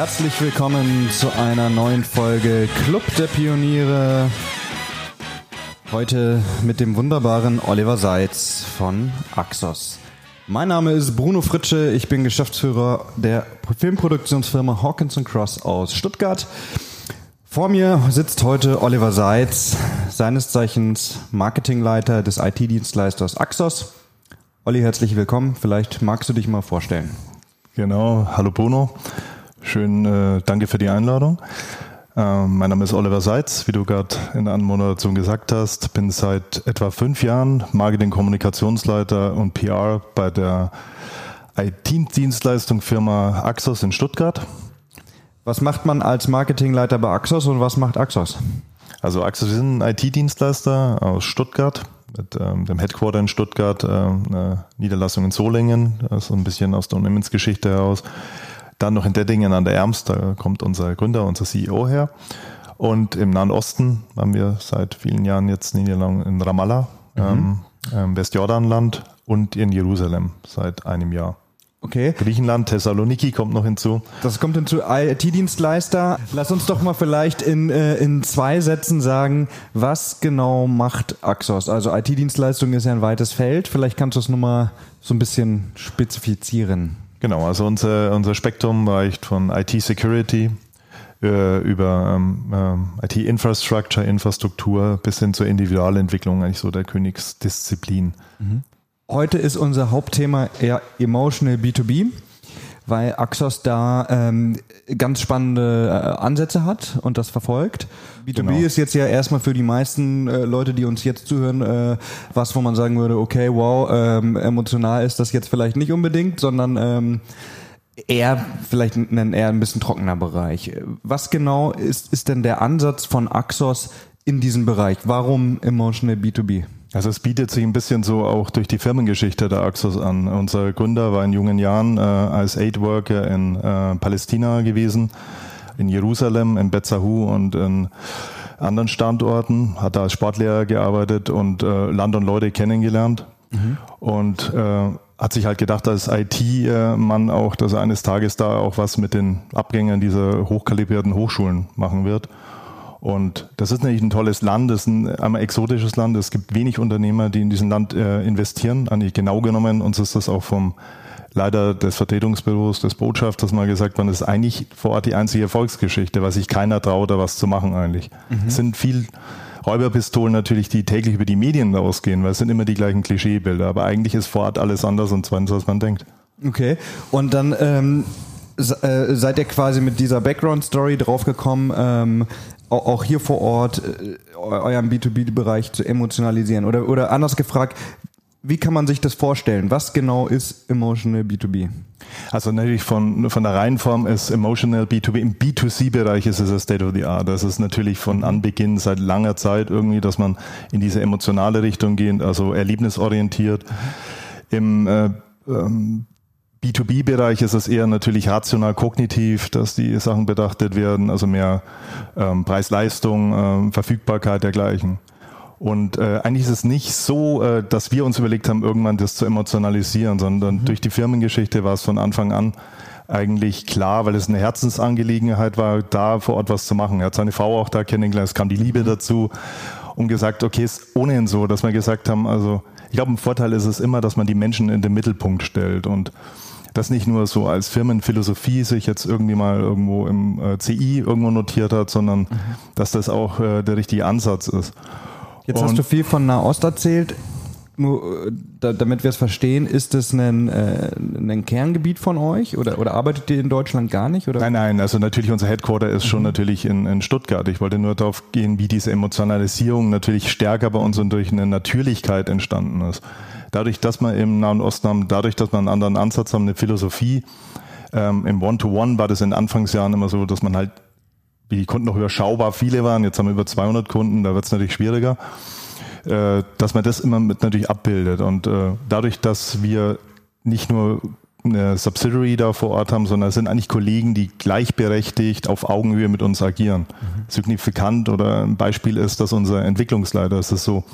Herzlich willkommen zu einer neuen Folge Club der Pioniere. Heute mit dem wunderbaren Oliver Seitz von Axos. Mein Name ist Bruno Fritsche, ich bin Geschäftsführer der Filmproduktionsfirma Hawkins Cross aus Stuttgart. Vor mir sitzt heute Oliver Seitz, seines Zeichens Marketingleiter des IT-Dienstleisters Axos. Olli, herzlich willkommen. Vielleicht magst du dich mal vorstellen. Genau, hallo Bruno. Schön, äh, danke für die Einladung. Ähm, mein Name ist Oliver Seitz, wie du gerade in der Anmoderation gesagt hast. Bin seit etwa fünf Jahren Marketing-Kommunikationsleiter und PR bei der IT-Dienstleistung Firma Axos in Stuttgart. Was macht man als Marketingleiter bei Axos und was macht Axos? Also Axos ist ein IT-Dienstleister aus Stuttgart mit ähm, dem Headquarter in Stuttgart, äh, eine Niederlassung in Solingen, so ein bisschen aus der Unternehmensgeschichte heraus. Dann noch in Dettingen an der Erms, da kommt unser Gründer, unser CEO her. Und im Nahen Osten haben wir seit vielen Jahren jetzt Niederlassung in Ramallah, mhm. ähm, ähm Westjordanland und in Jerusalem seit einem Jahr. Okay. Griechenland, Thessaloniki kommt noch hinzu. Das kommt hinzu. IT-Dienstleister. Lass uns doch mal vielleicht in, äh, in zwei Sätzen sagen, was genau macht Axos? Also IT-Dienstleistung ist ja ein weites Feld. Vielleicht kannst du es nochmal so ein bisschen spezifizieren. Genau, also unser, unser Spektrum reicht von IT-Security äh, über ähm, ähm, IT-Infrastructure, Infrastruktur bis hin zur Individualentwicklung, eigentlich so der Königsdisziplin. Mhm. Heute ist unser Hauptthema eher Emotional B2B weil Axos da ähm, ganz spannende äh, Ansätze hat und das verfolgt. B2B genau. ist jetzt ja erstmal für die meisten äh, Leute, die uns jetzt zuhören, äh, was, wo man sagen würde, okay, wow, ähm, emotional ist das jetzt vielleicht nicht unbedingt, sondern ähm, eher vielleicht ein eher ein bisschen trockener Bereich. Was genau ist, ist denn der Ansatz von Axos in diesem Bereich? Warum Emotional B2B? Also es bietet sich ein bisschen so auch durch die Firmengeschichte der Axos an. Unser Gründer war in jungen Jahren äh, als Aid Worker in äh, Palästina gewesen, in Jerusalem, in Betzahu und in anderen Standorten, hat da als Sportlehrer gearbeitet und äh, Land und Leute kennengelernt mhm. und äh, hat sich halt gedacht, als IT-Mann auch, dass er eines Tages da auch was mit den Abgängern dieser hochkalibrierten Hochschulen machen wird und das ist natürlich ein tolles Land, das ist ein einmal exotisches Land. Es gibt wenig Unternehmer, die in diesem Land äh, investieren. Eigentlich genau genommen, uns ist das auch vom Leiter des Vertretungsbüros, des Botschafters mal gesagt worden, das ist eigentlich vor Ort die einzige Erfolgsgeschichte, weil sich keiner traut, da was zu machen eigentlich. Mhm. Es sind viel Räuberpistolen natürlich, die täglich über die Medien rausgehen, weil es sind immer die gleichen Klischeebilder. Aber eigentlich ist vor Ort alles anders und zwar, als man denkt. Okay. Und dann ähm, äh, seid ihr quasi mit dieser Background-Story draufgekommen, ähm, auch hier vor Ort äh, euren B2B-Bereich zu emotionalisieren? Oder, oder anders gefragt, wie kann man sich das vorstellen? Was genau ist Emotional B2B? Also natürlich von, von der Reihenform ist Emotional B2B. Im B2C-Bereich ist es das State of the Art. Das ist natürlich von Anbeginn seit langer Zeit irgendwie, dass man in diese emotionale Richtung geht, also erlebnisorientiert. Im äh, ähm, B2B-Bereich ist es eher natürlich rational kognitiv, dass die Sachen betrachtet werden, also mehr ähm, Preis-Leistung, ähm, Verfügbarkeit dergleichen. Und äh, eigentlich ist es nicht so, äh, dass wir uns überlegt haben, irgendwann das zu emotionalisieren, sondern mhm. durch die Firmengeschichte war es von Anfang an eigentlich klar, weil es eine Herzensangelegenheit war, da vor Ort was zu machen. Er hat seine Frau auch da kennengelernt, es kam die Liebe dazu und gesagt, okay, ist ohnehin so, dass wir gesagt haben, also ich glaube, ein Vorteil ist es immer, dass man die Menschen in den Mittelpunkt stellt und das nicht nur so als Firmenphilosophie sich jetzt irgendwie mal irgendwo im äh, CI irgendwo notiert hat, sondern mhm. dass das auch äh, der richtige Ansatz ist. Jetzt Und hast du viel von Nahost erzählt. Nur, äh, da, damit wir es verstehen, ist das ein, äh, ein Kerngebiet von euch oder, oder arbeitet ihr in Deutschland gar nicht? Oder? Nein, nein, also natürlich unser Headquarter ist mhm. schon natürlich in, in Stuttgart. Ich wollte nur darauf gehen, wie diese Emotionalisierung natürlich stärker bei uns und durch eine Natürlichkeit entstanden ist dadurch, dass man im Nahen Osten haben, dadurch, dass man einen anderen Ansatz haben, eine Philosophie, ähm, im One-to-One -One war das in Anfangsjahren immer so, dass man halt, wie die Kunden noch überschaubar viele waren, jetzt haben wir über 200 Kunden, da wird es natürlich schwieriger, äh, dass man das immer mit natürlich abbildet und äh, dadurch, dass wir nicht nur eine Subsidiary da vor Ort haben, sondern es sind eigentlich Kollegen, die gleichberechtigt auf Augenhöhe mit uns agieren. Mhm. Signifikant oder ein Beispiel ist, dass unser Entwicklungsleiter, es ist so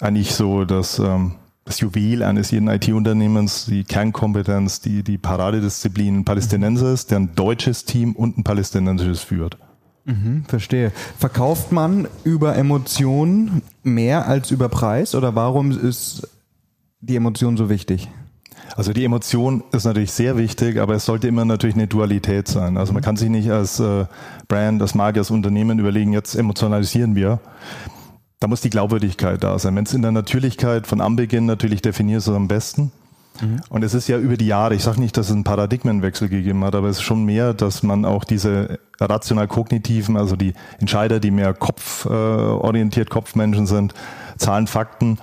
eigentlich so, dass ähm, das Juwel eines jeden IT-Unternehmens, die Kernkompetenz, die, die Paradedisziplin ein Palästinenser ist, der ein deutsches Team und ein palästinensisches führt. Mhm, verstehe. Verkauft man über Emotionen mehr als über Preis oder warum ist die Emotion so wichtig? Also die Emotion ist natürlich sehr wichtig, aber es sollte immer natürlich eine Dualität sein. Also man kann sich nicht als äh, Brand, als Marke, als Unternehmen überlegen, jetzt emotionalisieren wir da muss die Glaubwürdigkeit da sein. Wenn es in der Natürlichkeit von Anbeginn natürlich definierst, ist es am besten. Mhm. Und es ist ja über die Jahre, ich sage nicht, dass es einen Paradigmenwechsel gegeben hat, aber es ist schon mehr, dass man auch diese rational-kognitiven, also die Entscheider, die mehr kopforientiert, Kopfmenschen sind, Zahlen, Fakten,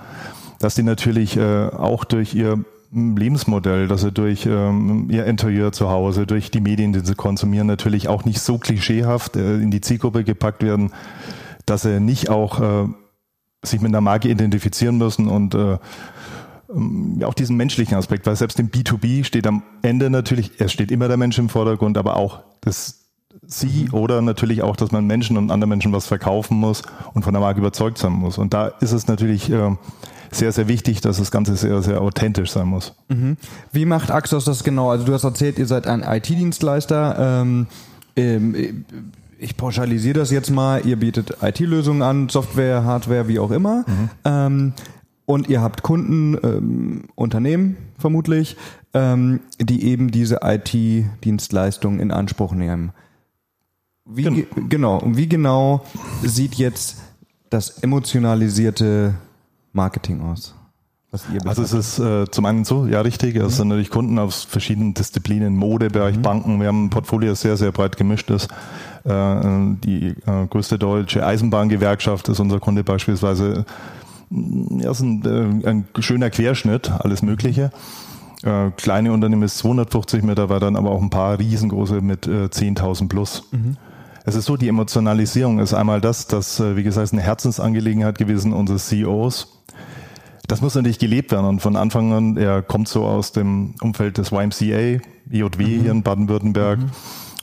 dass die natürlich äh, auch durch ihr Lebensmodell, dass sie durch ähm, ihr Interieur zu Hause, durch die Medien, die sie konsumieren, natürlich auch nicht so klischeehaft äh, in die Zielgruppe gepackt werden, dass sie nicht auch äh, sich mit einer Marke identifizieren müssen und äh, ähm, auch diesen menschlichen Aspekt, weil selbst im B2B steht am Ende natürlich, es steht immer der Mensch im Vordergrund, aber auch das Sie mhm. oder natürlich auch, dass man Menschen und anderen Menschen was verkaufen muss und von der Marke überzeugt sein muss. Und da ist es natürlich äh, sehr, sehr wichtig, dass das Ganze sehr, sehr authentisch sein muss. Mhm. Wie macht Axos das genau? Also du hast erzählt, ihr seid ein IT-Dienstleister. Ähm, ähm, ich pauschalisiere das jetzt mal, ihr bietet IT-Lösungen an, Software, Hardware, wie auch immer. Mhm. Ähm, und ihr habt Kunden, ähm, Unternehmen vermutlich, ähm, die eben diese IT-Dienstleistungen in Anspruch nehmen. Wie, genau. genau. Und wie genau sieht jetzt das emotionalisierte Marketing aus? Also es ist äh, zum einen so, ja richtig, es mhm. sind natürlich Kunden aus verschiedenen Disziplinen, Modebereich, mhm. Banken, wir haben ein Portfolio, das sehr, sehr breit gemischt ist. Äh, die äh, größte deutsche Eisenbahngewerkschaft ist unser Kunde beispielsweise. Ja, ist ein, äh, ein schöner Querschnitt, alles Mögliche. Äh, kleine Unternehmen ist 250 Mitarbeiter, aber auch ein paar riesengroße mit äh, 10.000 plus. Mhm. Es ist so, die Emotionalisierung ist einmal das, das, äh, wie gesagt, eine Herzensangelegenheit gewesen unseres CEOs das muss natürlich gelebt werden und von Anfang an, er kommt so aus dem Umfeld des YMCA, IJW mhm. hier in Baden-Württemberg, mhm.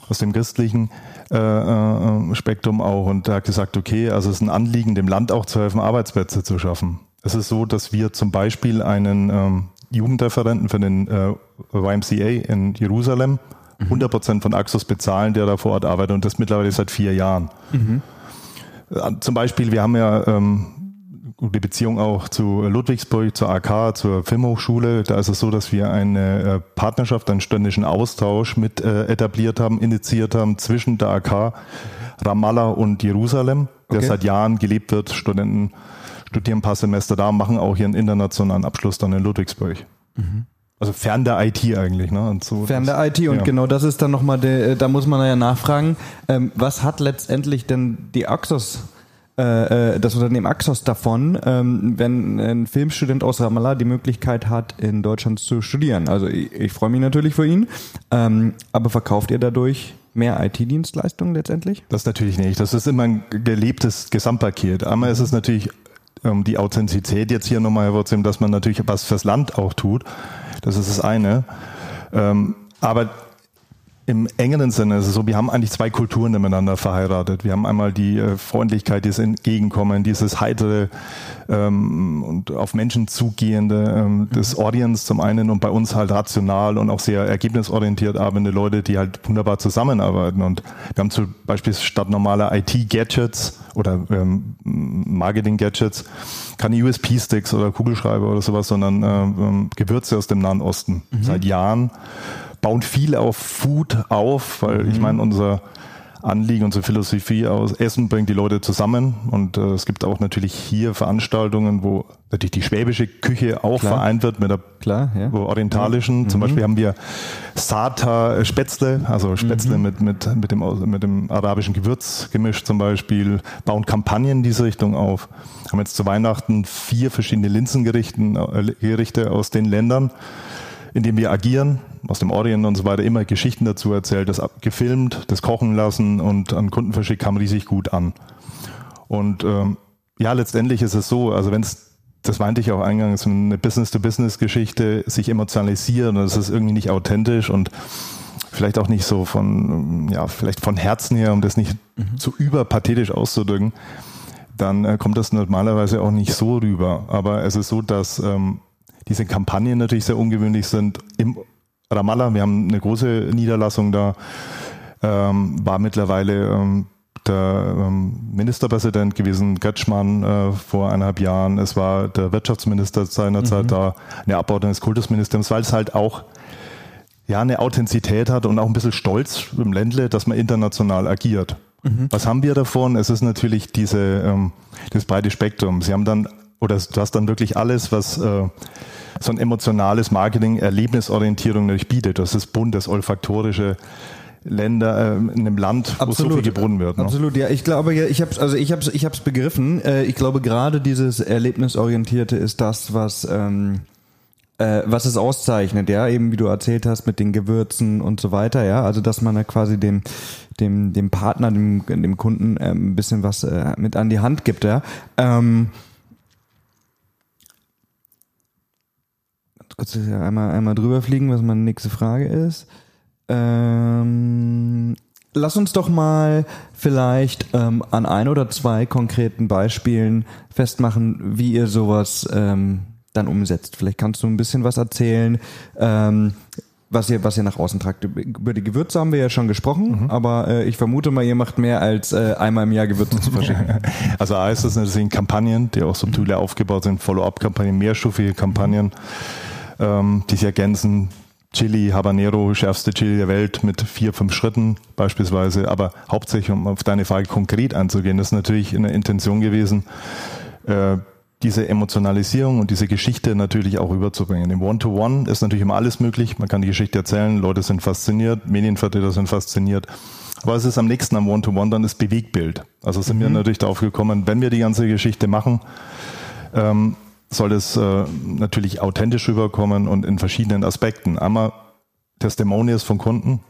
aus dem christlichen äh, äh, Spektrum auch und er hat gesagt, okay, also es ist ein Anliegen, dem Land auch zu helfen, Arbeitsplätze zu schaffen. Es ist so, dass wir zum Beispiel einen ähm, Jugendreferenten für den äh, YMCA in Jerusalem 100 mhm. Prozent von Axos bezahlen, der da vor Ort arbeitet und das mittlerweile seit vier Jahren. Mhm. Äh, zum Beispiel, wir haben ja ähm, gute Beziehung auch zu Ludwigsburg, zur AK, zur Filmhochschule. Da ist es so, dass wir eine äh, Partnerschaft, einen ständischen Austausch mit äh, etabliert haben, initiiert haben zwischen der AK, Ramallah und Jerusalem, der okay. seit Jahren gelebt wird. Studenten studieren ein paar Semester da, machen auch ihren internationalen Abschluss dann in Ludwigsburg. Mhm. Also fern der IT eigentlich, ne? Und so fern der IT und ja. genau das ist dann nochmal, da muss man ja nachfragen, ähm, was hat letztendlich denn die Axos äh, äh, das Unternehmen Axos davon, ähm, wenn ein Filmstudent aus Ramallah die Möglichkeit hat, in Deutschland zu studieren. Also ich, ich freue mich natürlich für ihn, ähm, aber verkauft ihr dadurch mehr IT-Dienstleistungen letztendlich? Das natürlich nicht. Das ist immer ein gelebtes Gesamtpaket. Einmal ist es natürlich ähm, die Authentizität jetzt hier nochmal hervorzuheben, dass man natürlich was fürs Land auch tut. Das ist das eine. Ähm, aber im engeren Sinne ist es so, wir haben eigentlich zwei Kulturen miteinander verheiratet. Wir haben einmal die äh, Freundlichkeit, dieses Entgegenkommen, dieses heitere ähm, und auf Menschen zugehende ähm, des mhm. Audience zum einen und bei uns halt rational und auch sehr ergebnisorientiert arbeitende Leute, die halt wunderbar zusammenarbeiten. Und wir haben zum Beispiel statt normaler IT-Gadgets oder ähm, Marketing-Gadgets keine USP-Sticks oder Kugelschreiber oder sowas, sondern äh, ähm, Gewürze aus dem Nahen Osten mhm. seit Jahren bauen viel auf Food auf, weil mhm. ich meine, unser Anliegen, unsere Philosophie aus Essen bringt die Leute zusammen und äh, es gibt auch natürlich hier Veranstaltungen, wo natürlich die schwäbische Küche auch Klar. vereint wird mit der Klar, ja. orientalischen. Ja. Zum mhm. Beispiel haben wir Sata Spätzle, also Spätzle mhm. mit, mit, mit, dem, mit dem arabischen Gewürz gemischt zum Beispiel, bauen Kampagnen in diese Richtung auf. Haben jetzt zu Weihnachten vier verschiedene Linsengerichte äh, aus den Ländern in dem wir agieren, aus dem Orient und so weiter, immer Geschichten dazu erzählt, das gefilmt, das kochen lassen und an Kunden verschickt, kam riesig gut an. Und ähm, ja, letztendlich ist es so, also wenn es das meinte ich auch eingangs, eine Business-to-Business-Geschichte sich emotionalisiert und es ist irgendwie nicht authentisch und vielleicht auch nicht so von, ja, vielleicht von Herzen her, um das nicht mhm. zu überpathetisch auszudrücken, dann äh, kommt das normalerweise auch nicht so rüber. Aber es ist so, dass ähm, diese Kampagnen natürlich sehr ungewöhnlich sind. Im Ramallah, wir haben eine große Niederlassung da, ähm, war mittlerweile ähm, der ähm, Ministerpräsident gewesen, Götschmann, äh, vor eineinhalb Jahren. Es war der Wirtschaftsminister seinerzeit mhm. da, eine Abordnung des Kultusministeriums, weil es halt auch ja eine Authentizität hat und auch ein bisschen Stolz im Ländle, dass man international agiert. Mhm. Was haben wir davon? Es ist natürlich diese, ähm, das breite Spektrum. Sie haben dann, oder du hast dann wirklich alles, was äh, so ein emotionales Marketing, Erlebnisorientierung natürlich bietet. Das ist bunt, das olfaktorische, Länder äh, in einem Land, wo Absolut. so viel gebrunnen wird. Ne? Absolut, ja. Ich glaube, ja, ich habe also ich habe ich habe begriffen. Äh, ich glaube, gerade dieses Erlebnisorientierte ist das, was ähm, äh, was es auszeichnet, ja, eben wie du erzählt hast mit den Gewürzen und so weiter, ja. Also dass man da quasi dem dem dem Partner, dem dem Kunden äh, ein bisschen was äh, mit an die Hand gibt, ja. Ähm, kurz einmal einmal drüber fliegen, was meine nächste Frage ist. Ähm, lass uns doch mal vielleicht ähm, an ein oder zwei konkreten Beispielen festmachen, wie ihr sowas ähm, dann umsetzt. Vielleicht kannst du ein bisschen was erzählen, ähm, was ihr, was ihr nach außen tragt. Über die Gewürze haben wir ja schon gesprochen, mhm. aber äh, ich vermute mal, ihr macht mehr als äh, einmal im Jahr Gewürze zu verschicken. Also A ist das natürlich Kampagnen, die auch subtile aufgebaut sind, Follow-up-Kampagnen, mehrstufige Kampagnen, ähm, die sich ergänzen Chili Habanero, schärfste Chili der Welt mit vier, fünf Schritten beispielsweise. Aber hauptsächlich, um auf deine Frage konkret anzugehen, das ist natürlich eine Intention gewesen, äh, diese Emotionalisierung und diese Geschichte natürlich auch überzubringen. Im One-to-One -One ist natürlich immer alles möglich. Man kann die Geschichte erzählen, Leute sind fasziniert, Medienvertreter sind fasziniert. Aber es ist am nächsten am One-to-One -One dann das Bewegbild. Also sind mhm. wir natürlich darauf gekommen, wenn wir die ganze Geschichte machen, ähm, soll es äh, natürlich authentisch rüberkommen und in verschiedenen Aspekten. Einmal Testimonials von Kunden,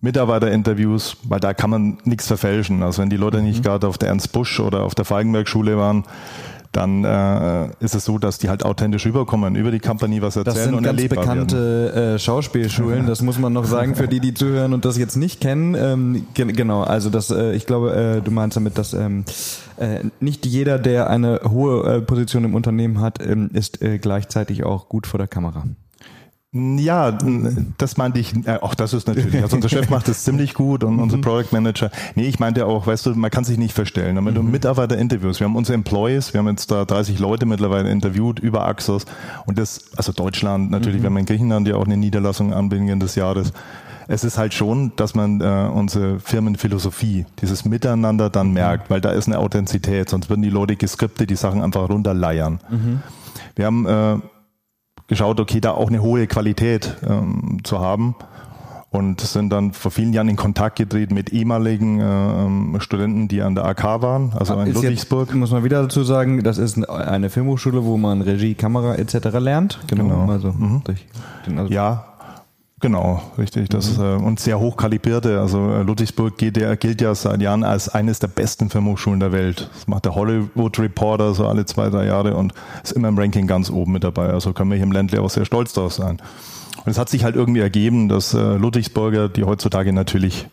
Mitarbeiterinterviews, weil da kann man nichts verfälschen. Also wenn die Leute nicht mhm. gerade auf der Ernst Busch oder auf der Falkenberg-Schule waren, dann äh, ist es so, dass die halt authentisch rüberkommen, über die Company was erzählen das sind und ganz erlebbar bekannte äh, Schauspielschulen, das muss man noch sagen für die, die zuhören und das jetzt nicht kennen. Ähm, ge genau, also das, äh, ich glaube, äh, du meinst damit, dass ähm, äh, nicht jeder, der eine hohe äh, Position im Unternehmen hat, ähm, ist äh, gleichzeitig auch gut vor der Kamera. Ja, das meinte ich, äh, auch das ist natürlich, also unser Chef macht das ziemlich gut und unser mhm. Product Manager. Nee, ich meinte auch, weißt du, man kann sich nicht verstellen. Und wenn du mhm. Mitarbeiter interviewst, wir haben unsere Employees, wir haben jetzt da 30 Leute mittlerweile interviewt über Axos und das, also Deutschland natürlich, mhm. wir haben in Griechenland ja auch eine Niederlassung anbeginn des Jahres. Es ist halt schon, dass man äh, unsere Firmenphilosophie, dieses Miteinander dann mhm. merkt, weil da ist eine Authentizität, sonst würden die Leute geskriptet die Sachen einfach runterleiern. Mhm. Wir haben äh, geschaut, okay, da auch eine hohe Qualität ähm, zu haben und sind dann vor vielen Jahren in Kontakt getreten mit ehemaligen äh, Studenten, die an der AK waren, also in Ludwigsburg. Jetzt, muss man wieder dazu sagen, das ist eine Filmhochschule, wo man Regie, Kamera etc. lernt. Genau. genau. Also mhm. durch den, also ja, Genau, richtig. Das mhm. äh, und sehr hochkalibrierte. Also äh, Ludwigsburg gilt ja, gilt ja seit Jahren als eines der besten Filmhochschulen der Welt. Das macht der Hollywood Reporter so alle zwei, drei Jahre und ist immer im Ranking ganz oben mit dabei. Also können wir hier im Ländle auch sehr stolz darauf sein. Und es hat sich halt irgendwie ergeben, dass äh, Ludwigsburger, die heutzutage natürlich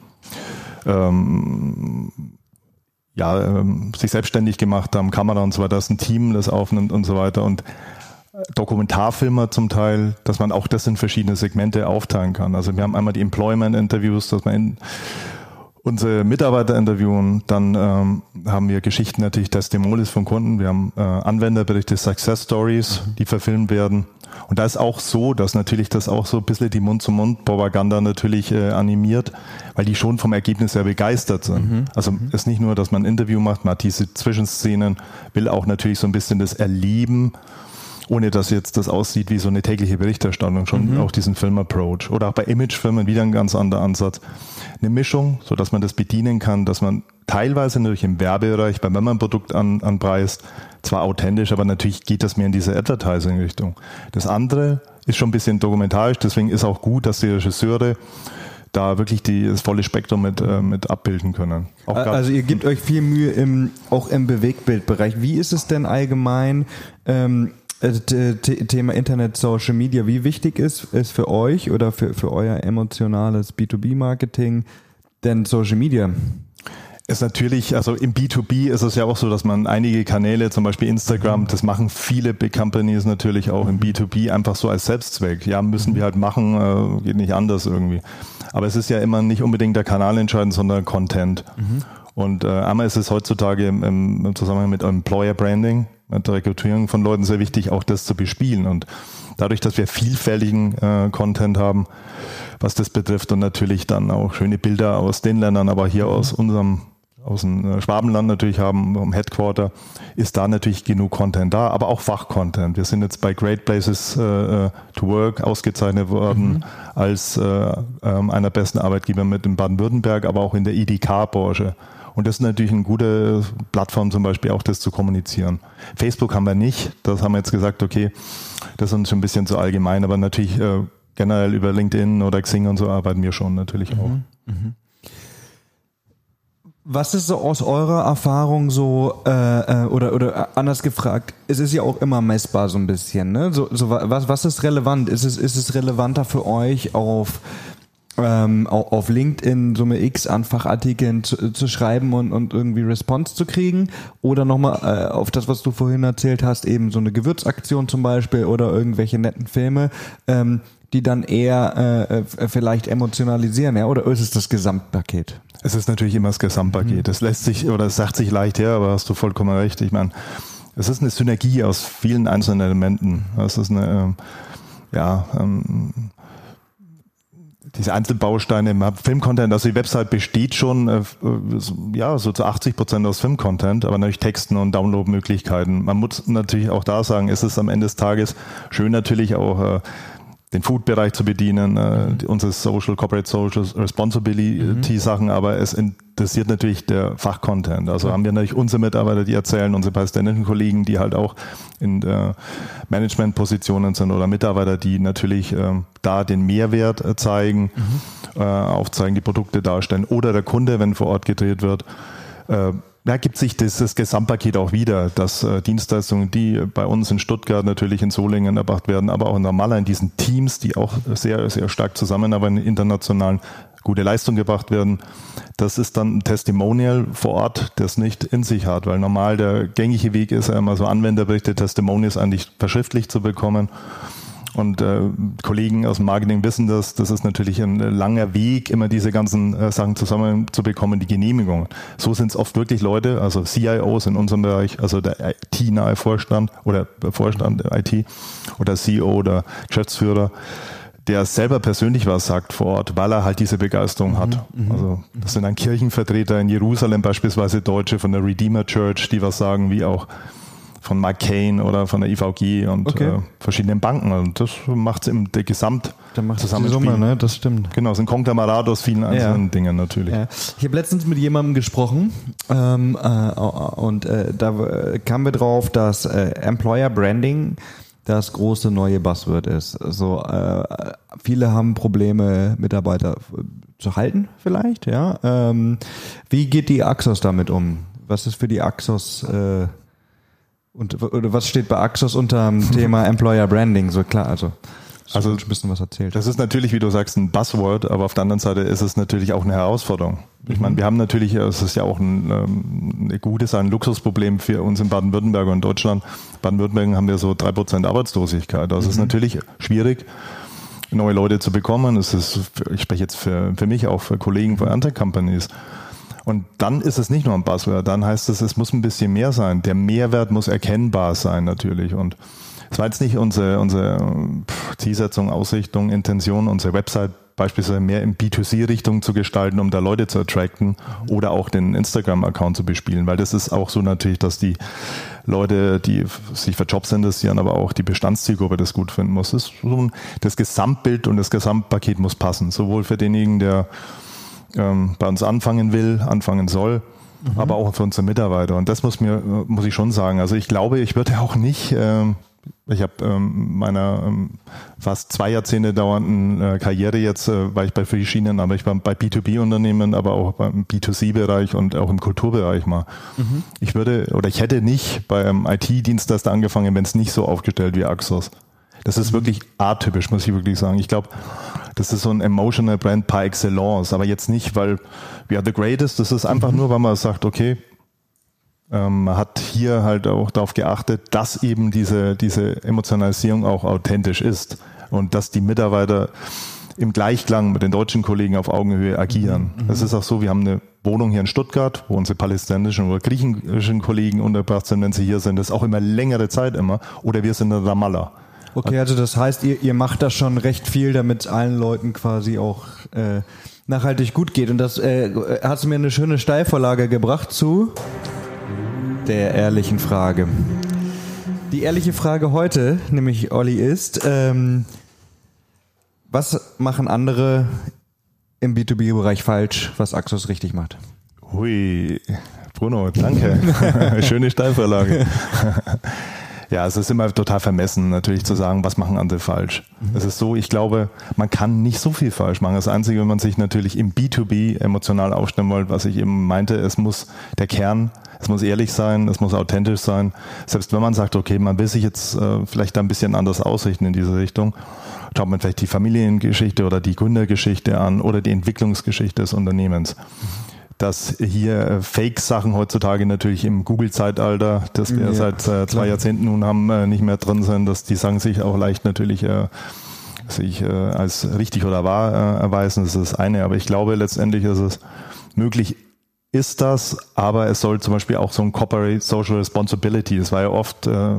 ähm, ja, ähm, sich selbstständig gemacht haben, Kamera und so weiter, das ist ein Team, das aufnimmt und so weiter und Dokumentarfilmer zum Teil, dass man auch das in verschiedene Segmente aufteilen kann. Also wir haben einmal die Employment-Interviews, dass man in unsere Mitarbeiter interviewen, dann ähm, haben wir Geschichten natürlich Testimonials von Kunden, wir haben äh, Anwenderberichte, Success Stories, die verfilmt werden. Und da ist auch so, dass natürlich das auch so ein bisschen die Mund-zu-Mund-Propaganda natürlich äh, animiert, weil die schon vom Ergebnis sehr begeistert sind. Mhm. Also mhm. ist nicht nur, dass man ein Interview macht, man hat diese Zwischenszenen, will auch natürlich so ein bisschen das Erleben ohne dass jetzt das aussieht wie so eine tägliche Berichterstattung, schon mhm. auch diesen Film-Approach. Oder auch bei Imagefilmen wieder ein ganz anderer Ansatz. Eine Mischung, so dass man das bedienen kann, dass man teilweise natürlich im Werbebereich, wenn man ein Produkt an, anpreist, zwar authentisch, aber natürlich geht das mehr in diese Advertising-Richtung. Das andere ist schon ein bisschen dokumentarisch, deswegen ist auch gut, dass die Regisseure da wirklich die, das volle Spektrum mit, äh, mit abbilden können. also ihr gebt euch viel Mühe im, auch im Bewegtbildbereich. Wie ist es denn allgemein? Ähm, äh, Thema Internet, Social Media, wie wichtig ist, ist für euch oder für, für euer emotionales B2B-Marketing denn Social Media? ist natürlich, also im B2B ist es ja auch so, dass man einige Kanäle, zum Beispiel Instagram, das machen viele Big Companies natürlich auch im B2B einfach so als Selbstzweck. Ja, müssen wir halt machen, äh, geht nicht anders irgendwie. Aber es ist ja immer nicht unbedingt der Kanal entscheidend, sondern Content. Mhm. Und äh, einmal ist es heutzutage im, im Zusammenhang mit Employer Branding, der Rekrutierung von Leuten sehr wichtig, auch das zu bespielen. Und dadurch, dass wir vielfältigen äh, Content haben, was das betrifft und natürlich dann auch schöne Bilder aus den Ländern, aber hier mhm. aus unserem aus dem äh, Schwabenland natürlich haben, vom Headquarter, ist da natürlich genug Content da, aber auch Fachcontent. Wir sind jetzt bei Great Places äh, äh to Work ausgezeichnet worden mhm. als äh, äh, einer besten Arbeitgeber mit in Baden-Württemberg, aber auch in der IDK-Branche. Und das ist natürlich eine gute Plattform, zum Beispiel auch das zu kommunizieren. Facebook haben wir nicht. Das haben wir jetzt gesagt, okay, das ist uns schon ein bisschen zu allgemein, aber natürlich äh, generell über LinkedIn oder Xing und so arbeiten wir schon natürlich auch. Mhm. Mhm. Was ist so aus eurer Erfahrung so äh, äh oder oder anders gefragt? Es ist ja auch immer messbar so ein bisschen. Ne? So, so was was ist relevant? Ist es ist es relevanter für euch auf ähm, auf LinkedIn Summe X an Fachartikeln zu, zu, schreiben und, und irgendwie Response zu kriegen oder nochmal äh, auf das, was du vorhin erzählt hast, eben so eine Gewürzaktion zum Beispiel oder irgendwelche netten Filme. Ähm, die dann eher äh, äh, vielleicht emotionalisieren, ja? Oder ist es das Gesamtpaket? Es ist natürlich immer das Gesamtpaket. Mhm. Das lässt sich oder das sagt sich leicht her, aber hast du vollkommen recht. Ich meine, es ist eine Synergie aus vielen einzelnen Elementen. Es ist eine, äh, ja, ähm, diese Einzelbausteine im Filmcontent, also die Website besteht schon äh, ja so zu 80 Prozent aus Filmcontent, aber natürlich Texten und Downloadmöglichkeiten. Man muss natürlich auch da sagen, es ist am Ende des Tages schön natürlich auch äh, den Food-Bereich zu bedienen, äh, mhm. unsere Social, Corporate Social Responsibility mhm. Sachen, aber es interessiert natürlich der Fachcontent. Also ja. haben wir natürlich unsere Mitarbeiter, die erzählen, unsere palästinensischen Kollegen, die halt auch in äh, Managementpositionen sind oder Mitarbeiter, die natürlich äh, da den Mehrwert äh, zeigen, mhm. äh, aufzeigen, die Produkte darstellen oder der Kunde, wenn vor Ort gedreht wird. Da gibt sich das, das Gesamtpaket auch wieder, dass äh, Dienstleistungen, die bei uns in Stuttgart natürlich in Solingen erbracht werden, aber auch normal in diesen Teams, die auch sehr, sehr stark zusammenarbeiten, internationalen gute Leistung gebracht werden. Das ist dann ein Testimonial vor Ort, das nicht in sich hat, weil normal der gängige Weg ist immer so Anwenderberichte, Testimonials eigentlich verschriftlich zu bekommen. Und äh, Kollegen aus dem Marketing wissen das. Das ist natürlich ein langer Weg, immer diese ganzen äh, Sachen zusammenzubekommen, die Genehmigung. So sind es oft wirklich Leute, also CIOs in unserem Bereich, also der IT-nahe Vorstand oder Vorstand der IT oder CEO oder Geschäftsführer, der selber persönlich was sagt vor Ort, weil er halt diese Begeisterung hat. Mhm, mhm. also das sind dann Kirchenvertreter in Jerusalem beispielsweise Deutsche von der Redeemer Church, die was sagen, wie auch von McCain oder von der IVG und okay. äh, verschiedenen Banken. Und das macht es im der Gesamt Dann macht zusammen die Summe, ne? Das stimmt. Genau, es sind Konglomerat aus vielen einzelnen ja. Dingen natürlich. Ja. Ich habe letztens mit jemandem gesprochen ähm, äh, und äh, da kamen wir drauf, dass äh, Employer Branding das große neue Buzzword ist. Also äh, viele haben Probleme, Mitarbeiter zu halten, vielleicht. Ja. Ähm, wie geht die Axos damit um? Was ist für die Axos äh, und oder was steht bei Axos unter dem Thema Employer Branding? So klar, also also ein bisschen was erzählt. Das ist natürlich, wie du sagst, ein Buzzword, aber auf der anderen Seite ist es natürlich auch eine Herausforderung. Ich mhm. meine, wir haben natürlich, es ist ja auch ein, ähm, ein gutes, ein Luxusproblem für uns in Baden-Württemberg und Deutschland. Baden-Württemberg haben wir so drei Prozent Arbeitslosigkeit. Also es mhm. ist natürlich schwierig, neue Leute zu bekommen. Es ist, ich spreche jetzt für, für mich auch für Kollegen von anderen Companies. Und dann ist es nicht nur ein Buzzword, dann heißt es, es muss ein bisschen mehr sein. Der Mehrwert muss erkennbar sein natürlich. Und es war jetzt nicht unsere, unsere Zielsetzung, Ausrichtung, Intention, unsere Website beispielsweise mehr in B2C-Richtung zu gestalten, um da Leute zu attracten oder auch den Instagram-Account zu bespielen, weil das ist auch so natürlich, dass die Leute, die sich für Jobs interessieren, aber auch die Bestandszielgruppe das gut finden muss. Das, das Gesamtbild und das Gesamtpaket muss passen, sowohl für denjenigen, der ähm, bei uns anfangen will, anfangen soll, mhm. aber auch für unsere Mitarbeiter. Und das muss mir, muss ich schon sagen. Also ich glaube, ich würde auch nicht, ähm, ich habe ähm, meiner ähm, fast zwei Jahrzehnte dauernden äh, Karriere jetzt, äh, war ich bei verschiedenen, aber ich war bei B2B-Unternehmen, aber auch beim B2C-Bereich und auch im Kulturbereich mal. Mhm. Ich würde oder ich hätte nicht bei einem IT-Dienstleister angefangen, wenn es nicht so aufgestellt wie Axos. Das ist wirklich atypisch, muss ich wirklich sagen. Ich glaube, das ist so ein emotional Brand par excellence, aber jetzt nicht, weil we are the greatest. Das ist einfach mhm. nur, weil man sagt, okay, ähm, man hat hier halt auch darauf geachtet, dass eben diese, diese Emotionalisierung auch authentisch ist und dass die Mitarbeiter im Gleichklang mit den deutschen Kollegen auf Augenhöhe agieren. Mhm. Es ist auch so, wir haben eine Wohnung hier in Stuttgart, wo unsere palästinensischen oder griechischen Kollegen untergebracht sind, wenn sie hier sind. Das ist auch immer längere Zeit immer. Oder wir sind in Ramallah. Okay, also das heißt, ihr, ihr macht das schon recht viel, damit es allen Leuten quasi auch äh, nachhaltig gut geht. Und das äh, hat mir eine schöne Steilvorlage gebracht zu der ehrlichen Frage. Die ehrliche Frage heute, nämlich Olli, ist, ähm, was machen andere im B2B-Bereich falsch, was Axos richtig macht? Hui, Bruno, danke. Schöne Steilvorlage. Ja, es ist immer total vermessen, natürlich zu sagen, was machen andere falsch. Mhm. Es ist so, ich glaube, man kann nicht so viel falsch machen. Das Einzige, wenn man sich natürlich im B2B emotional aufstellen will, was ich eben meinte, es muss der Kern, es muss ehrlich sein, es muss authentisch sein. Selbst wenn man sagt, okay, man will sich jetzt äh, vielleicht da ein bisschen anders ausrichten in diese Richtung, schaut man vielleicht die Familiengeschichte oder die Gründergeschichte an oder die Entwicklungsgeschichte des Unternehmens. Mhm dass hier äh, Fake-Sachen heutzutage natürlich im Google-Zeitalter, das wir ja, seit äh, zwei. Jahrzehnten nun haben, äh, nicht mehr drin sind, dass die Sachen sich auch leicht natürlich äh, sich äh, als richtig oder wahr äh, erweisen. Das ist das eine. Aber ich glaube letztendlich ist es möglich, ist das, aber es soll zum Beispiel auch so ein Corporate Social Responsibility, das war ja oft äh,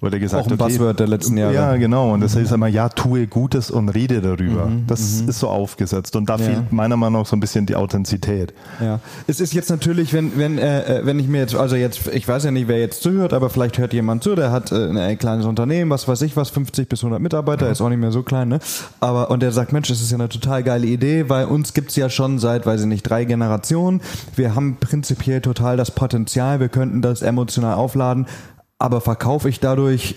wurde gesagt, auch ein okay, Buzzword der letzten Jahre. Ja, genau. Und das mhm. heißt immer, ja, tue Gutes und rede darüber. Mhm. Das mhm. ist so aufgesetzt. Und da ja. fehlt meiner Meinung nach so ein bisschen die Authentizität. Ja. Es ist jetzt natürlich, wenn, wenn, äh, äh, wenn ich mir jetzt, also jetzt, ich weiß ja nicht, wer jetzt zuhört, aber vielleicht hört jemand zu, der hat äh, ein kleines Unternehmen, was weiß ich was, 50 bis 100 Mitarbeiter, ist auch nicht mehr so klein, ne? Aber, und der sagt, Mensch, das ist ja eine total geile Idee, weil uns gibt's ja schon seit, weiß ich nicht, drei Generationen. Wir haben prinzipiell total das Potenzial, wir könnten das emotional aufladen aber verkaufe ich dadurch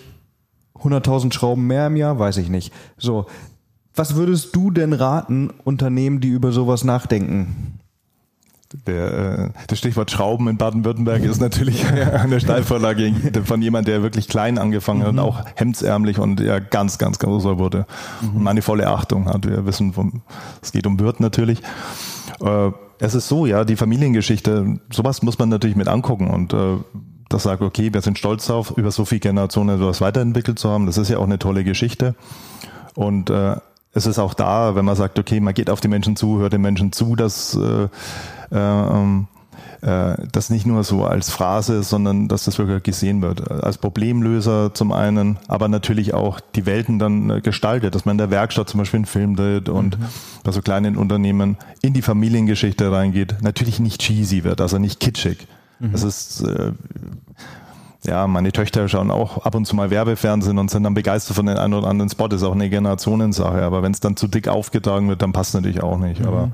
100.000 Schrauben mehr im Jahr? Weiß ich nicht. So. Was würdest du denn raten, Unternehmen, die über sowas nachdenken? Der, äh, das Stichwort Schrauben in Baden-Württemberg ist natürlich eine Steilvorlage von jemand, der wirklich klein angefangen hat, mhm. auch hemdsärmlich und ja ganz, ganz großer wurde. Mhm. Und meine volle Achtung hat. Wir wissen, vom, es geht um Wirt natürlich. Äh, es ist so, ja, die Familiengeschichte, sowas muss man natürlich mit angucken und äh, das sagt, okay, wir sind stolz darauf, über so viele Generationen etwas weiterentwickelt zu haben. Das ist ja auch eine tolle Geschichte. Und äh, es ist auch da, wenn man sagt, okay, man geht auf die Menschen zu, hört den Menschen zu, dass äh, äh, ähm, äh, das nicht nur so als Phrase, sondern dass das wirklich gesehen wird. Als Problemlöser zum einen, aber natürlich auch die Welten dann äh, gestaltet, dass man in der Werkstatt zum Beispiel einen Film dreht und mhm. bei so kleinen Unternehmen in die Familiengeschichte reingeht. Natürlich nicht cheesy wird, also nicht kitschig. Mhm. Das ist, äh, ja, meine Töchter schauen auch ab und zu mal Werbefernsehen und sind dann begeistert von den einen oder anderen Spot. Das ist auch eine Generationensache. Aber wenn es dann zu dick aufgetragen wird, dann passt natürlich auch nicht. Mhm. Aber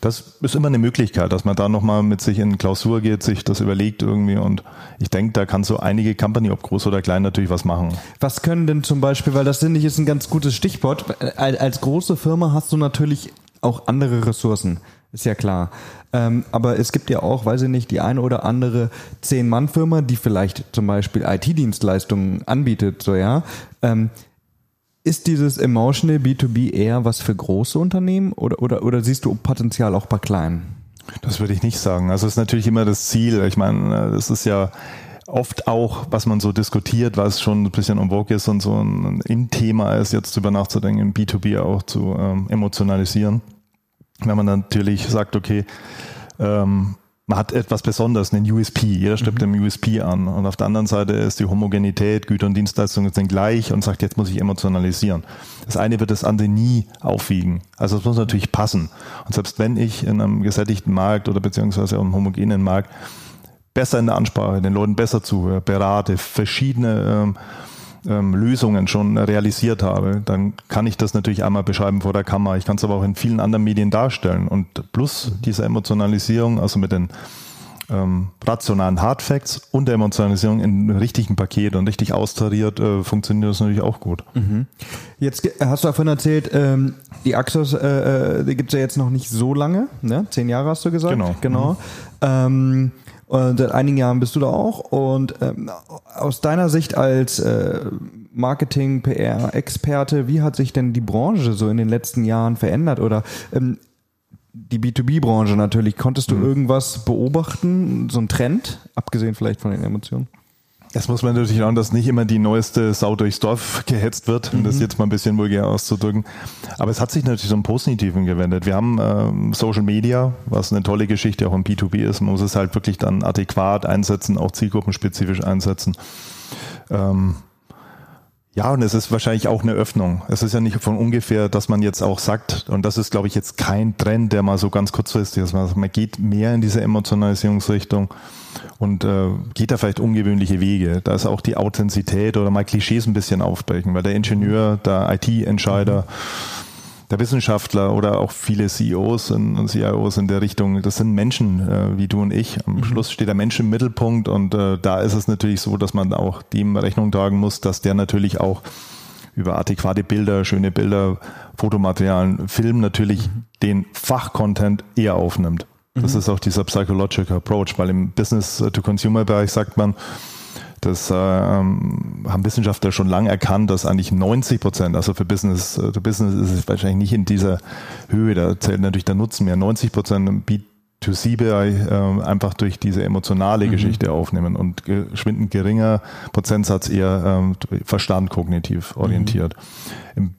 das ist immer eine Möglichkeit, dass man da nochmal mit sich in Klausur geht, sich das überlegt irgendwie. Und ich denke, da kann so einige Company, ob groß oder klein, natürlich was machen. Was können denn zum Beispiel, weil das finde ich ist ein ganz gutes Stichwort, als große Firma hast du natürlich auch andere Ressourcen. Ist ja klar. Ähm, aber es gibt ja auch, weiß ich nicht, die eine oder andere Zehn-Mann-Firma, die vielleicht zum Beispiel IT-Dienstleistungen anbietet, so ja. Ähm, ist dieses Emotional B2B eher was für große Unternehmen oder, oder, oder siehst du Potenzial auch bei kleinen? Das würde ich nicht sagen. Also es ist natürlich immer das Ziel. Ich meine, das ist ja oft auch, was man so diskutiert, was schon ein bisschen en vogue ist und so ein In-Thema ist, jetzt drüber nachzudenken, im B2B auch zu ähm, emotionalisieren wenn man natürlich sagt, okay, ähm, man hat etwas Besonderes, einen USP, jeder stirbt mhm. dem USP an. Und auf der anderen Seite ist die Homogenität, Güter und Dienstleistungen sind gleich und sagt, jetzt muss ich emotionalisieren. Das eine wird das andere nie aufwiegen. Also es muss natürlich passen. Und selbst wenn ich in einem gesättigten Markt oder beziehungsweise einem homogenen Markt besser in der Ansprache, den Leuten besser zuhöre, berate, verschiedene ähm, ähm, Lösungen schon realisiert habe, dann kann ich das natürlich einmal beschreiben vor der Kamera. Ich kann es aber auch in vielen anderen Medien darstellen. Und plus diese Emotionalisierung, also mit den ähm, rationalen Hardfacts und der Emotionalisierung in einem richtigen Paket und richtig austariert, äh, funktioniert das natürlich auch gut. Mhm. Jetzt hast du davon erzählt, ähm, die Axos, äh, äh die gibt es ja jetzt noch nicht so lange, ne? Zehn Jahre hast du gesagt. Genau. genau. Mhm. Ähm, und seit einigen Jahren bist du da auch. Und ähm, aus deiner Sicht als äh, Marketing, PR, Experte. Wie hat sich denn die Branche so in den letzten Jahren verändert? Oder ähm, die B2B-Branche natürlich. Konntest du mhm. irgendwas beobachten, so ein Trend, abgesehen vielleicht von den Emotionen? Jetzt muss man natürlich auch, dass nicht immer die neueste Sau durchs Dorf gehetzt wird, um mhm. das jetzt mal ein bisschen vulgär auszudrücken. Aber es hat sich natürlich zum Positiven gewendet. Wir haben ähm, Social Media, was eine tolle Geschichte auch im B2B ist. Man muss es halt wirklich dann adäquat einsetzen, auch zielgruppenspezifisch einsetzen. Ähm, ja, und es ist wahrscheinlich auch eine Öffnung. Es ist ja nicht von ungefähr, dass man jetzt auch sagt, und das ist, glaube ich, jetzt kein Trend, der mal so ganz kurzfristig ist. Man geht mehr in diese Emotionalisierungsrichtung und äh, geht da vielleicht ungewöhnliche Wege. Da ist auch die Authentizität oder mal Klischees ein bisschen aufbrechen, weil der Ingenieur, der IT-Entscheider, mhm der Wissenschaftler oder auch viele CEOs und CIOs in der Richtung, das sind Menschen äh, wie du und ich. Am mhm. Schluss steht der Mensch im Mittelpunkt und äh, da ist es natürlich so, dass man auch dem Rechnung tragen muss, dass der natürlich auch über adäquate Bilder, schöne Bilder, Fotomaterialien, Film natürlich mhm. den Fachcontent eher aufnimmt. Das mhm. ist auch dieser Psychological Approach, weil im Business-to-Consumer-Bereich sagt man, das äh, haben Wissenschaftler schon lange erkannt, dass eigentlich 90 Prozent, also für Business, äh, für Business ist es wahrscheinlich nicht in dieser Höhe, da zählt natürlich der Nutzen mehr, 90 Prozent im B2C-Bereich äh, einfach durch diese emotionale mhm. Geschichte aufnehmen und geschwindend geringer Prozentsatz eher äh, Verstand kognitiv orientiert. Mhm. Im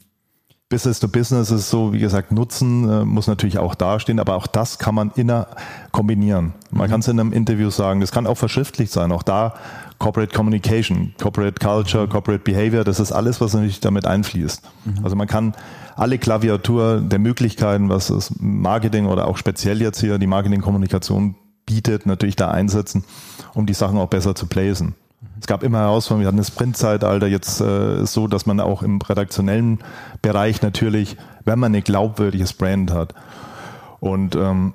Business to Business ist so, wie gesagt, Nutzen äh, muss natürlich auch dastehen, aber auch das kann man inner kombinieren. Man mhm. kann es in einem Interview sagen, das kann auch verschriftlicht sein. Auch da Corporate Communication, Corporate Culture, Corporate Behavior, das ist alles, was natürlich damit einfließt. Mhm. Also man kann alle Klaviatur der Möglichkeiten, was das Marketing oder auch speziell jetzt hier die Marketingkommunikation bietet, natürlich da einsetzen, um die Sachen auch besser zu placen. Es gab immer Herausforderungen, wir hatten das Sprint-Zeitalter, jetzt äh, ist so, dass man auch im redaktionellen Bereich natürlich, wenn man ein glaubwürdiges Brand hat und ähm,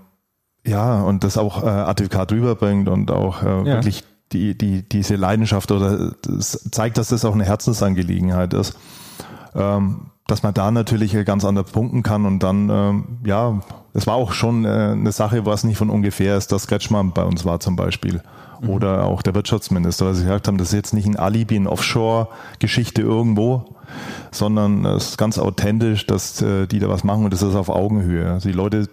ja, und das auch äh, adäquat rüberbringt und auch äh, ja. wirklich die, die, diese Leidenschaft oder das zeigt, dass das auch eine Herzensangelegenheit ist, ähm, dass man da natürlich ganz anders punkten kann und dann, ähm, ja, es war auch schon äh, eine Sache, was nicht von ungefähr ist, dass Kretschmann bei uns war zum Beispiel. Mhm. Oder auch der Wirtschaftsminister, weil sie gesagt haben, das ist jetzt nicht ein Alibi, eine Offshore-Geschichte irgendwo, sondern es ist ganz authentisch, dass äh, die da was machen und das ist auf Augenhöhe. Also die Leute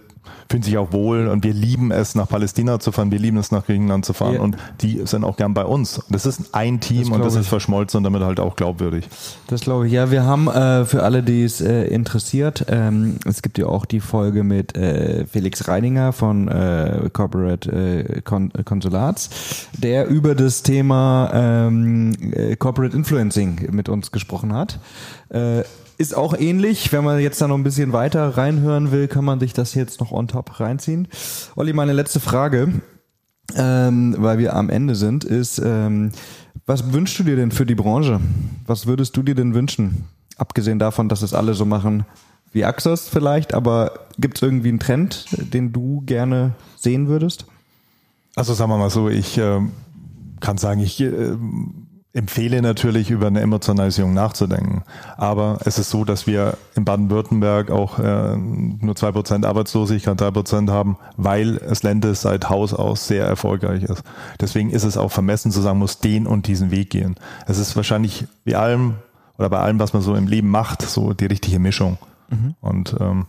fühlen sich auch wohl und wir lieben es, nach Palästina zu fahren, wir lieben es, nach Griechenland zu fahren ja. und die sind auch gern bei uns. Das ist ein Team das und das ich. ist verschmolzen und damit halt auch glaubwürdig. Das glaube ich. Ja, wir haben äh, für alle, die es äh, interessiert, ähm, es gibt ja auch die Folge mit äh, Felix Reininger von äh, Corporate äh, Con Konsulats, der über das Thema ähm, äh, Corporate Influencing mit uns gesprochen hat. Ist auch ähnlich. Wenn man jetzt da noch ein bisschen weiter reinhören will, kann man sich das jetzt noch on top reinziehen. Olli, meine letzte Frage, ähm, weil wir am Ende sind, ist, ähm, was wünschst du dir denn für die Branche? Was würdest du dir denn wünschen? Abgesehen davon, dass es alle so machen wie Axos vielleicht, aber gibt es irgendwie einen Trend, den du gerne sehen würdest? Also sagen wir mal so, ich äh, kann sagen, ich äh, empfehle natürlich, über eine Emotionalisierung nachzudenken. Aber es ist so, dass wir in Baden-Württemberg auch äh, nur zwei Prozent Arbeitslosigkeit, drei Prozent haben, weil es Länder seit Haus aus sehr erfolgreich ist. Deswegen ist es auch vermessen zu sagen, muss den und diesen Weg gehen. Es ist wahrscheinlich wie allem oder bei allem, was man so im Leben macht, so die richtige Mischung. Mhm. Und ähm,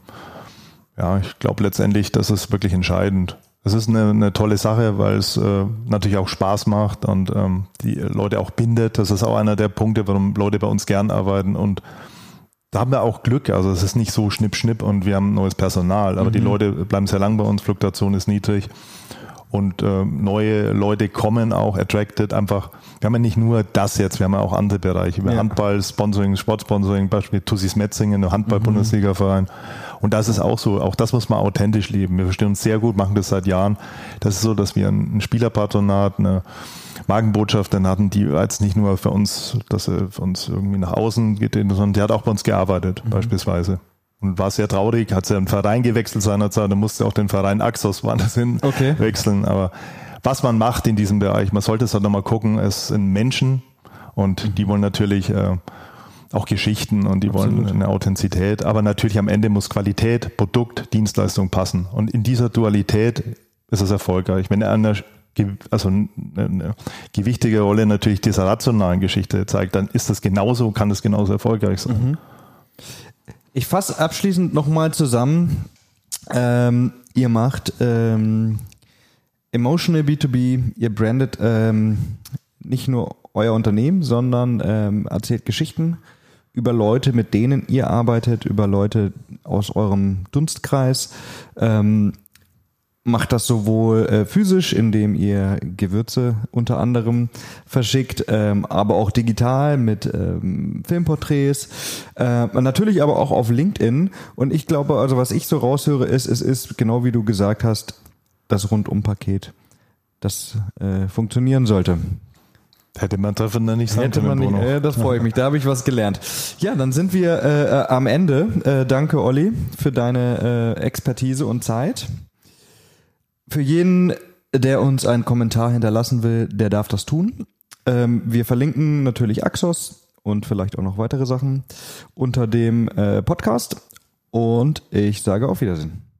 ja, ich glaube letztendlich, das ist wirklich entscheidend. Es ist eine, eine tolle Sache, weil es äh, natürlich auch Spaß macht und ähm, die Leute auch bindet. Das ist auch einer der Punkte, warum Leute bei uns gern arbeiten und da haben wir auch Glück. Also es ist nicht so schnipp, schnipp und wir haben neues Personal, aber mhm. die Leute bleiben sehr lang bei uns, Fluktuation ist niedrig und äh, neue Leute kommen auch attracted einfach. Wir haben ja nicht nur das jetzt, wir haben ja auch andere Bereiche. Wir ja. Handball, Sponsoring, Sportsponsoring, Beispiel Tussis Metzingen, Handball-Bundesliga-Verein. Und das ist auch so, auch das muss man authentisch leben. Wir verstehen uns sehr gut, machen das seit Jahren. Das ist so, dass wir ein Spielerpatronat, eine Markenbotschaft dann hatten, die jetzt nicht nur für uns, dass er für uns irgendwie nach außen geht, sondern die hat auch bei uns gearbeitet, mhm. beispielsweise und war sehr traurig, hat sie einen Verein gewechselt seinerzeit, dann musste auch den Verein Axos woanders hin okay. wechseln. Aber was man macht in diesem Bereich, man sollte es halt nochmal gucken, es sind Menschen und mhm. die wollen natürlich äh, auch Geschichten und die Absolut. wollen eine Authentizität, aber natürlich am Ende muss Qualität, Produkt, Dienstleistung passen. Und in dieser Dualität ist es erfolgreich. Wenn einer also eine gewichtige Rolle natürlich dieser rationalen Geschichte zeigt, dann ist das genauso, kann das genauso erfolgreich sein. Mhm. Ich fasse abschließend nochmal zusammen. Ähm, ihr macht ähm, Emotional B2B, ihr brandet ähm, nicht nur euer Unternehmen, sondern ähm, erzählt Geschichten über Leute, mit denen ihr arbeitet, über Leute aus eurem Dunstkreis. Ähm, macht das sowohl äh, physisch, indem ihr Gewürze unter anderem verschickt, ähm, aber auch digital mit ähm, Filmporträts, äh, natürlich aber auch auf LinkedIn. Und ich glaube, also was ich so raushöre, ist, es ist genau wie du gesagt hast, das Rundumpaket, das äh, funktionieren sollte. Hätte man davon dann nicht sagen Hätte man nicht, äh, das freue ich mich, da habe ich was gelernt. Ja, dann sind wir äh, äh, am Ende. Äh, danke, Olli, für deine äh, Expertise und Zeit. Für jeden, der uns einen Kommentar hinterlassen will, der darf das tun. Ähm, wir verlinken natürlich Axos und vielleicht auch noch weitere Sachen unter dem äh, Podcast. Und ich sage auf Wiedersehen.